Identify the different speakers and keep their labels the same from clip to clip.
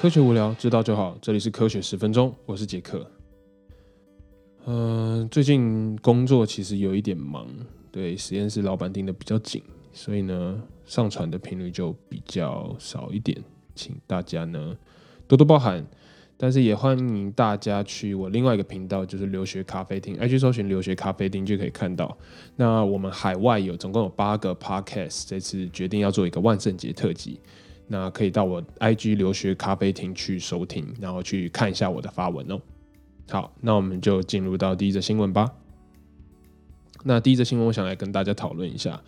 Speaker 1: 科学无聊，知道就好。这里是科学十分钟，我是杰克。嗯，最近工作其实有一点忙，对实验室老板盯得比较紧，所以呢，上传的频率就比较少一点，请大家呢多多包涵。但是也欢迎大家去我另外一个频道，就是留学咖啡厅，i 去搜寻留学咖啡厅就可以看到。那我们海外有总共有八个 podcast，这次决定要做一个万圣节特辑，那可以到我 IG 留学咖啡厅去收听，然后去看一下我的发文哦。好，那我们就进入到第一则新闻吧。那第一则新闻，我想来跟大家讨论一下，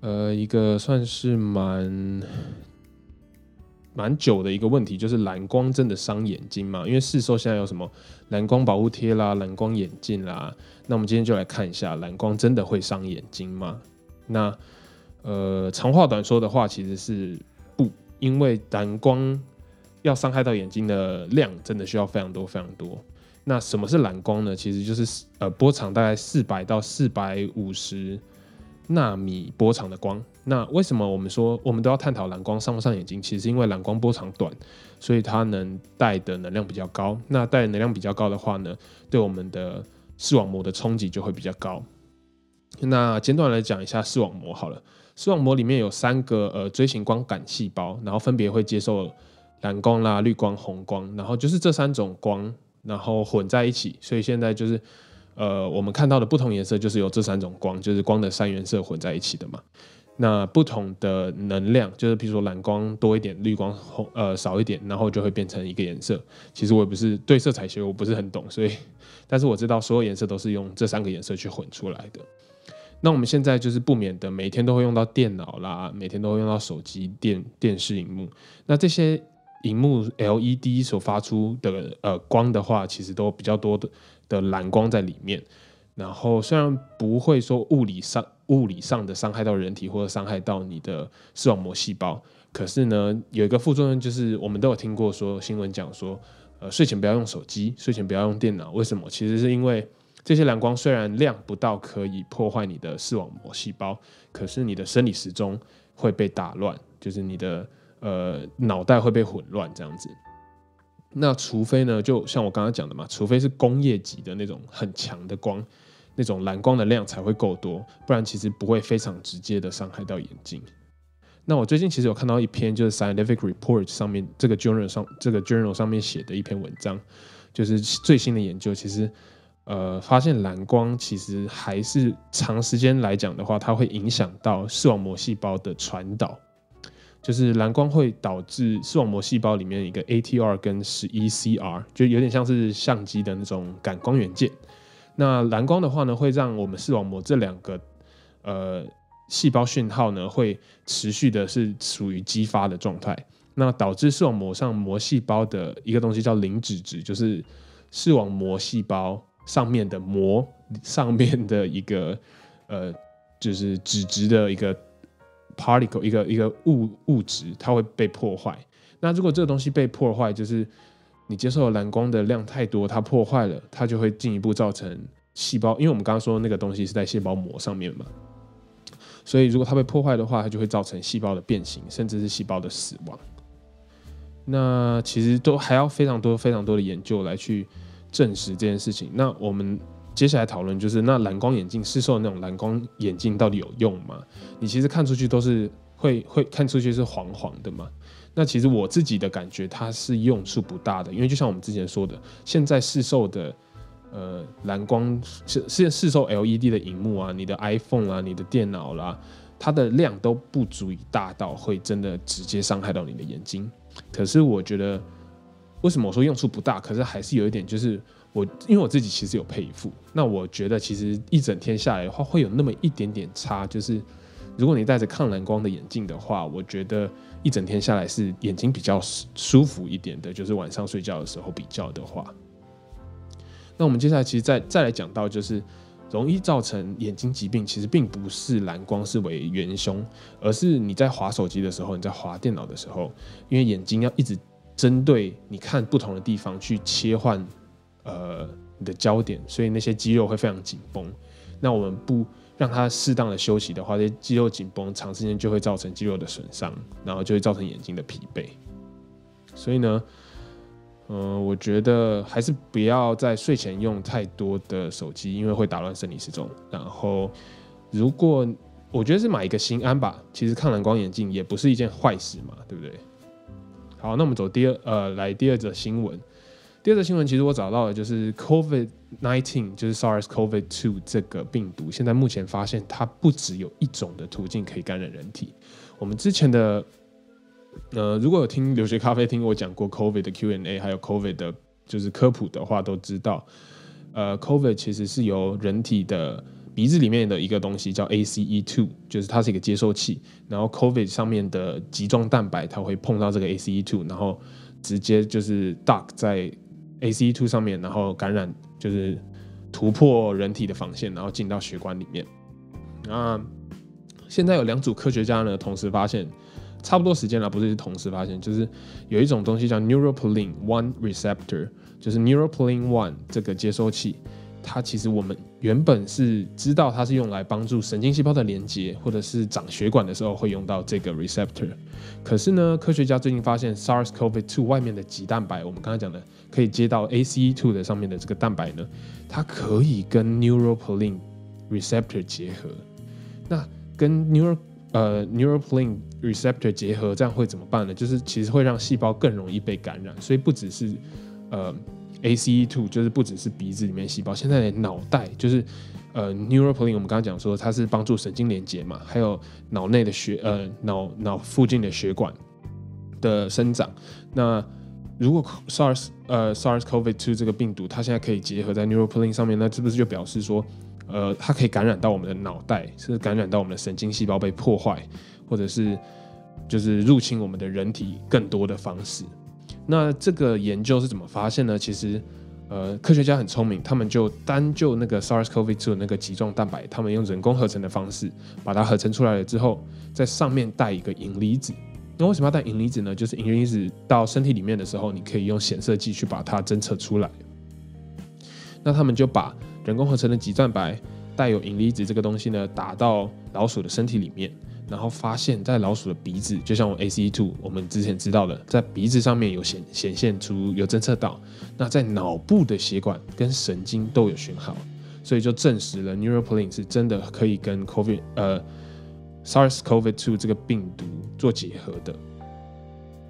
Speaker 1: 呃，一个算是蛮。蛮久的一个问题，就是蓝光真的伤眼睛吗？因为市售现在有什么蓝光保护贴啦、蓝光眼镜啦，那我们今天就来看一下，蓝光真的会伤眼睛吗？那呃，长话短说的话，其实是，因为蓝光要伤害到眼睛的量，真的需要非常多非常多。那什么是蓝光呢？其实就是呃波长大概四百到四百五十。纳米波长的光，那为什么我们说我们都要探讨蓝光伤不伤眼睛？其实因为蓝光波长短，所以它能带的能量比较高。那带能量比较高的话呢，对我们的视网膜的冲击就会比较高。那简短来讲一下视网膜好了，视网膜里面有三个呃锥形光感细胞，然后分别会接受蓝光啦、绿光、红光，然后就是这三种光，然后混在一起，所以现在就是。呃，我们看到的不同颜色就是由这三种光，就是光的三原色混在一起的嘛。那不同的能量，就是比如说蓝光多一点，绿光红呃少一点，然后就会变成一个颜色。其实我也不是对色彩学我不是很懂，所以，但是我知道所有颜色都是用这三个颜色去混出来的。那我们现在就是不免的每天都会用到电脑啦，每天都会用到手机、电电视荧幕。那这些荧幕 LED 所发出的呃光的话，其实都比较多的。的蓝光在里面，然后虽然不会说物理上物理上的伤害到人体或者伤害到你的视网膜细胞，可是呢，有一个副作用就是我们都有听过说新闻讲说，呃，睡前不要用手机，睡前不要用电脑，为什么？其实是因为这些蓝光虽然亮不到可以破坏你的视网膜细胞，可是你的生理时钟会被打乱，就是你的呃脑袋会被混乱这样子。那除非呢，就像我刚刚讲的嘛，除非是工业级的那种很强的光，那种蓝光的量才会够多，不然其实不会非常直接的伤害到眼睛。那我最近其实有看到一篇就是 Scientific Report 上面这个 journal 上这个 journal 上面写的一篇文章，就是最新的研究，其实呃发现蓝光其实还是长时间来讲的话，它会影响到视网膜细胞的传导。就是蓝光会导致视网膜细胞里面一个 ATR 跟十一 CR，就有点像是相机的那种感光元件。那蓝光的话呢，会让我们视网膜这两个呃细胞讯号呢，会持续的是属于激发的状态。那导致视网膜上膜细胞的一个东西叫磷脂质，就是视网膜细胞上面的膜上面的一个呃，就是脂质的一个。particle 一个一个物物质，它会被破坏。那如果这个东西被破坏，就是你接受的蓝光的量太多，它破坏了，它就会进一步造成细胞。因为我们刚刚说那个东西是在细胞膜上面嘛，所以如果它被破坏的话，它就会造成细胞的变形，甚至是细胞的死亡。那其实都还要非常多非常多的研究来去证实这件事情。那我们。接下来讨论就是那蓝光眼镜市售的那种蓝光眼镜到底有用吗？你其实看出去都是会会看出去是黄黄的嘛？那其实我自己的感觉它是用处不大的，因为就像我们之前说的，现在市售的呃蓝光是是市售 LED 的荧幕啊，你的 iPhone 啊，你的电脑啦，它的量都不足以大到会真的直接伤害到你的眼睛。可是我觉得为什么我说用处不大？可是还是有一点就是。我因为我自己其实有配一副，那我觉得其实一整天下来的话，会有那么一点点差。就是如果你戴着抗蓝光的眼镜的话，我觉得一整天下来是眼睛比较舒服一点的。就是晚上睡觉的时候比较的话，那我们接下来其实再再来讲到，就是容易造成眼睛疾病，其实并不是蓝光是为元凶，而是你在滑手机的时候，你在滑电脑的时候，因为眼睛要一直针对你看不同的地方去切换。呃，你的焦点，所以那些肌肉会非常紧绷。那我们不让它适当的休息的话，这些肌肉紧绷长时间就会造成肌肉的损伤，然后就会造成眼睛的疲惫。所以呢，嗯，我觉得还是不要在睡前用太多的手机，因为会打乱生理时钟。然后，如果我觉得是买一个心安吧，其实抗蓝光眼镜也不是一件坏事嘛，对不对？好，那我们走第二呃，来第二则新闻。第二则新闻其实我找到的就是 COVID nineteen，就是 SARS-CoV-2 这个病毒，现在目前发现它不只有一种的途径可以感染人体。我们之前的呃，如果有听留学咖啡听我讲过 COVID 的 Q&A，还有 COVID 的就是科普的话，都知道，呃，COVID 其实是由人体的鼻子里面的一个东西叫 ACE2，就是它是一个接收器，然后 COVID 上面的棘状蛋白它会碰到这个 ACE2，然后直接就是 duck 在 ACE2 上面，然后感染就是突破人体的防线，然后进到血管里面。那现在有两组科学家呢，同时发现，差不多时间了，不是同时发现，就是有一种东西叫 Neuropilin One Receptor，就是 Neuropilin One 这个接收器。它其实我们原本是知道它是用来帮助神经细胞的连接，或者是长血管的时候会用到这个 receptor。可是呢，科学家最近发现 SARS-CoV-2 外面的棘蛋白，我们刚才讲的可以接到 ACE2 的上面的这个蛋白呢，它可以跟 Neuropilin receptor 结合。那跟 neuro 呃 Neuropilin receptor 结合，这样会怎么办呢？就是其实会让细胞更容易被感染，所以不只是呃。ACE two 就是不只是鼻子里面细胞，现在连脑袋就是呃，neuroplin 我们刚刚讲说它是帮助神经连接嘛，还有脑内的血呃脑脑附近的血管的生长。那如果 SARS 呃 SARS-CoV-2 这个病毒它现在可以结合在 neuroplin 上面，那是不是就表示说呃它可以感染到我们的脑袋，是感染到我们的神经细胞被破坏，或者是就是入侵我们的人体更多的方式？那这个研究是怎么发现呢？其实，呃，科学家很聪明，他们就单就那个 SARS-CoV-2 那个棘状蛋白，他们用人工合成的方式把它合成出来了之后，在上面带一个银离子。那为什么要带银离子呢？就是银离子到身体里面的时候，你可以用显色剂去把它侦测出来。那他们就把人工合成的棘蛋白带有银离子这个东西呢，打到老鼠的身体里面。然后发现，在老鼠的鼻子，就像我 ACE2，我们之前知道的，在鼻子上面有显显现出有侦测到，那在脑部的血管跟神经都有讯号，所以就证实了 Neuropilin 是真的可以跟 COVID 呃 SARS-CoV-2 这个病毒做结合的。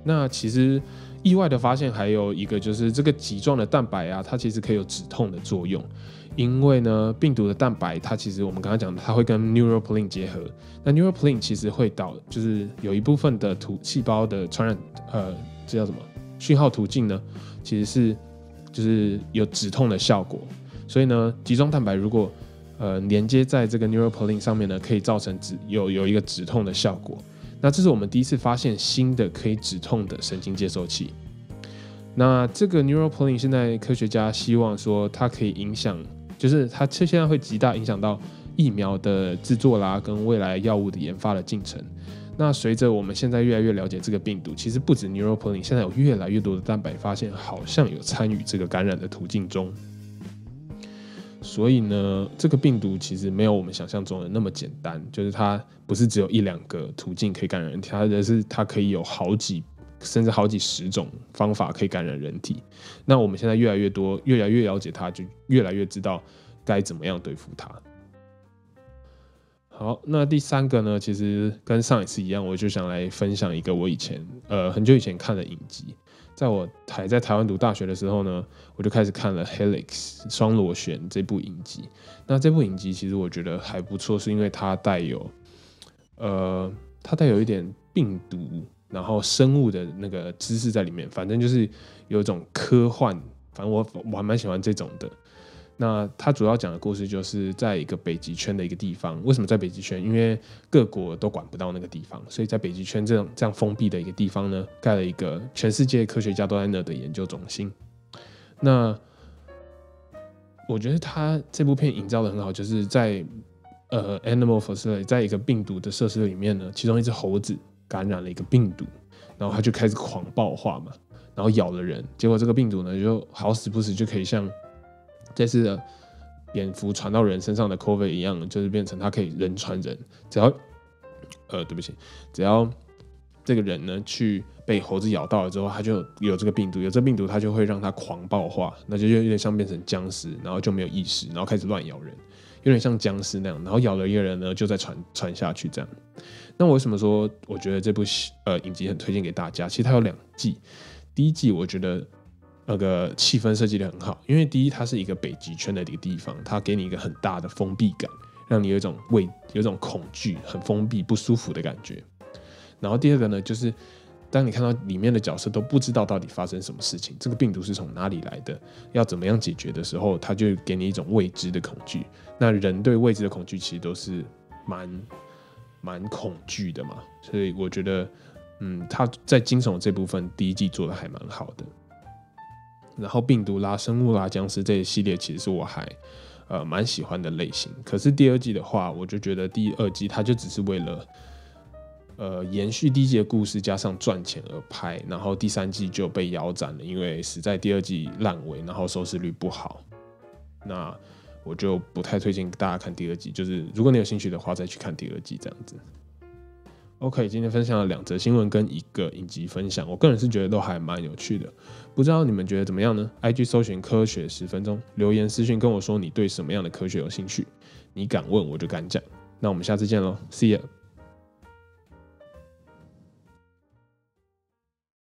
Speaker 1: 那其实意外的发现还有一个，就是这个棘状的蛋白啊，它其实可以有止痛的作用。因为呢，病毒的蛋白它其实我们刚刚讲的，它会跟 neuroplin 结合。那 neuroplin 其实会导，就是有一部分的突细胞的传染，呃，这叫什么讯号途径呢？其实是就是有止痛的效果。所以呢，集中蛋白如果呃连接在这个 neuroplin 上面呢，可以造成止有有一个止痛的效果。那这是我们第一次发现新的可以止痛的神经接收器。那这个 neuroplin 现在科学家希望说它可以影响。就是它，这现在会极大影响到疫苗的制作啦，跟未来药物的研发的进程。那随着我们现在越来越了解这个病毒，其实不止 Neuropilin，现在有越来越多的蛋白发现好像有参与这个感染的途径中。所以呢，这个病毒其实没有我们想象中的那么简单，就是它不是只有一两个途径可以感染人体，它的是它可以有好几。甚至好几十种方法可以感染人体，那我们现在越来越多，越来越了解它，就越来越知道该怎么样对付它。好，那第三个呢，其实跟上一次一样，我就想来分享一个我以前呃很久以前看的影集。在我还在台湾读大学的时候呢，我就开始看了《Helix 双螺旋》这部影集。那这部影集其实我觉得还不错，是因为它带有呃，它带有一点病毒。然后生物的那个知识在里面，反正就是有一种科幻，反正我我还蛮喜欢这种的。那它主要讲的故事就是在一个北极圈的一个地方。为什么在北极圈？因为各国都管不到那个地方，所以在北极圈这样这样封闭的一个地方呢，盖了一个全世界科学家都在那的研究中心。那我觉得他这部片营造的很好，就是在呃 animal facility，在一个病毒的设施里面呢，其中一只猴子。感染了一个病毒，然后他就开始狂暴化嘛，然后咬了人，结果这个病毒呢就好死不死就可以像这次的蝙蝠传到人身上的 COVID 一样，就是变成它可以人传人，只要呃对不起，只要这个人呢去被猴子咬到了之后，他就有这个病毒，有这病毒，他就会让他狂暴化，那就有点像变成僵尸，然后就没有意识，然后开始乱咬人，有点像僵尸那样，然后咬了一个人呢，就再传传下去这样。那我为什么说我觉得这部呃影集很推荐给大家？其实它有两季，第一季我觉得那个气氛设计的很好，因为第一它是一个北极圈的一个地方，它给你一个很大的封闭感，让你有一种畏有一种恐惧、很封闭、不舒服的感觉。然后第二个呢，就是当你看到里面的角色都不知道到底发生什么事情，这个病毒是从哪里来的，要怎么样解决的时候，它就给你一种未知的恐惧。那人对未知的恐惧其实都是蛮。蛮恐惧的嘛，所以我觉得，嗯，他在惊悚这部分第一季做的还蛮好的。然后病毒啦、生物啦、僵尸这一系列，其实是我还呃蛮喜欢的类型。可是第二季的话，我就觉得第二季它就只是为了呃延续第一季的故事，加上赚钱而拍。然后第三季就被腰斩了，因为实在第二季烂尾，然后收视率不好。那我就不太推荐大家看第二季，就是如果你有兴趣的话，再去看第二季这样子。OK，今天分享了两则新闻跟一个影集分享，我个人是觉得都还蛮有趣的，不知道你们觉得怎么样呢？IG 搜寻科学十分钟，留言私讯跟我说你对什么样的科学有兴趣，你敢问我就敢讲。那我们下次见喽，See you。